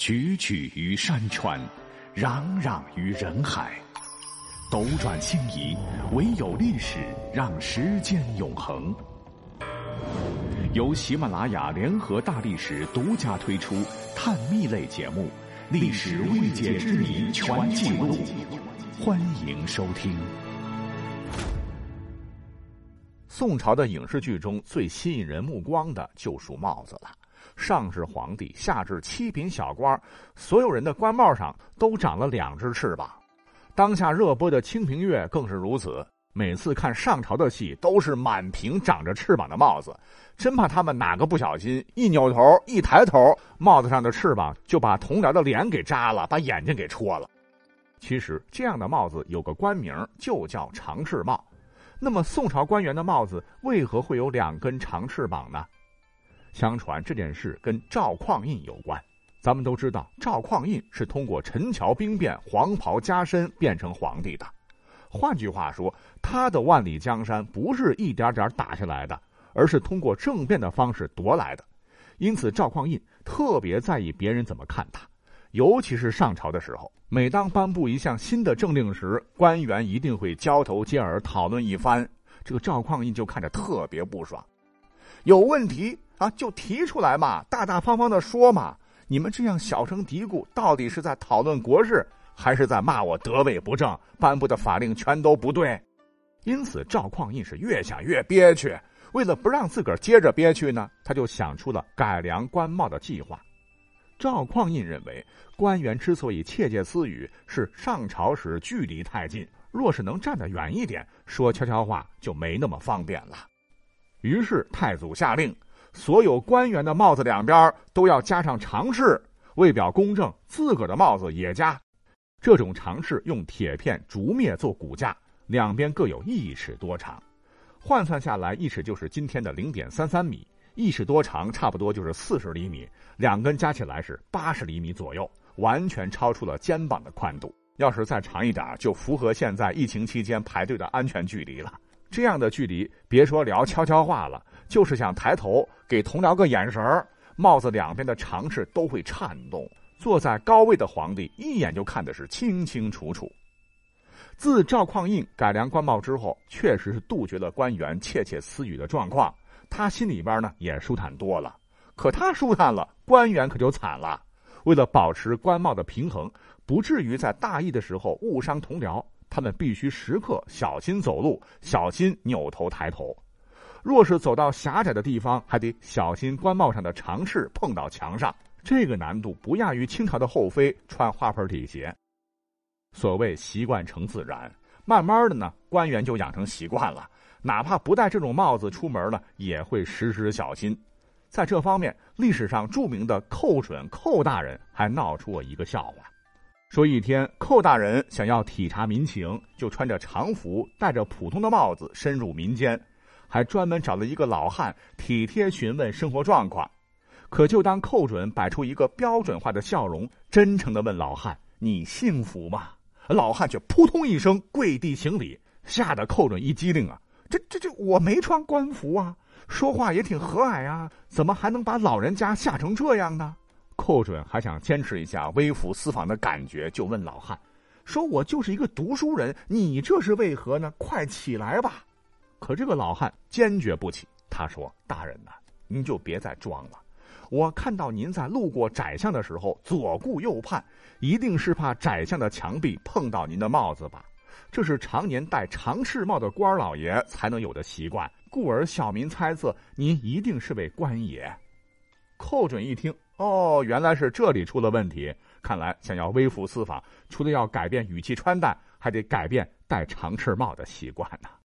踽踽于山川，攘攘于人海，斗转星移，唯有历史让时间永恒。由喜马拉雅联合大历史独家推出探秘类节目《历史未解之谜全记录》，欢迎收听。宋朝的影视剧中最吸引人目光的就属帽子了。上至皇帝，下至七品小官，所有人的官帽上都长了两只翅膀。当下热播的《清平乐》更是如此。每次看上朝的戏，都是满屏长着翅膀的帽子，真怕他们哪个不小心一扭头、一抬头，帽子上的翅膀就把同僚的脸给扎了，把眼睛给戳了。其实这样的帽子有个官名，就叫长翅帽。那么宋朝官员的帽子为何会有两根长翅膀呢？相传这件事跟赵匡胤有关。咱们都知道，赵匡胤是通过陈桥兵变、黄袍加身变成皇帝的。换句话说，他的万里江山不是一点点打下来的，而是通过政变的方式夺来的。因此，赵匡胤特别在意别人怎么看他，尤其是上朝的时候，每当颁布一项新的政令时，官员一定会交头接耳讨论一番。这个赵匡胤就看着特别不爽，有问题。啊，就提出来嘛，大大方方的说嘛。你们这样小声嘀咕，到底是在讨论国事，还是在骂我德位不正，颁布的法令全都不对？因此，赵匡胤是越想越憋屈。为了不让自个儿接着憋屈呢，他就想出了改良官帽的计划。赵匡胤认为，官员之所以窃窃私语，是上朝时距离太近，若是能站得远一点，说悄悄话就没那么方便了。于是，太祖下令。所有官员的帽子两边都要加上长饰，为表公正，自个儿的帽子也加。这种长饰用铁片竹篾做骨架，两边各有一尺多长，换算下来，一尺就是今天的零点三三米，一尺多长差不多就是四十厘米，两根加起来是八十厘米左右，完全超出了肩膀的宽度。要是再长一点，就符合现在疫情期间排队的安全距离了。这样的距离，别说聊悄悄话了，就是想抬头给同僚个眼神儿，帽子两边的长翅都会颤动。坐在高位的皇帝一眼就看的是清清楚楚。自赵匡胤改良官帽之后，确实是杜绝了官员窃窃私语的状况，他心里边呢也舒坦多了。可他舒坦了，官员可就惨了。为了保持官帽的平衡，不至于在大意的时候误伤同僚。他们必须时刻小心走路，小心扭头抬头。若是走到狭窄的地方，还得小心官帽上的长翅碰到墙上。这个难度不亚于清朝的后妃穿花盆底鞋。所谓习惯成自然，慢慢的呢，官员就养成习惯了，哪怕不戴这种帽子出门了，也会时时小心。在这方面，历史上著名的寇准寇大人还闹出过一个笑话。说一天，寇大人想要体察民情，就穿着常服，戴着普通的帽子，深入民间，还专门找了一个老汉体贴询问生活状况。可就当寇准摆出一个标准化的笑容，真诚的问老汉：“你幸福吗？”老汉却扑通一声跪地行礼，吓得寇准一激灵啊！这这这，我没穿官服啊，说话也挺和蔼啊，怎么还能把老人家吓成这样呢？寇准还想坚持一下微服私访的感觉，就问老汉：“说我就是一个读书人，你这是为何呢？快起来吧！”可这个老汉坚决不起。他说：“大人呐，您就别再装了。我看到您在路过窄巷的时候左顾右盼，一定是怕窄巷的墙壁碰到您的帽子吧？这是常年戴长翅帽的官老爷才能有的习惯，故而小民猜测您一定是位官爷。”寇准一听。哦，原来是这里出了问题。看来想要微服私访，除了要改变语气穿戴，还得改变戴长翅帽的习惯呢。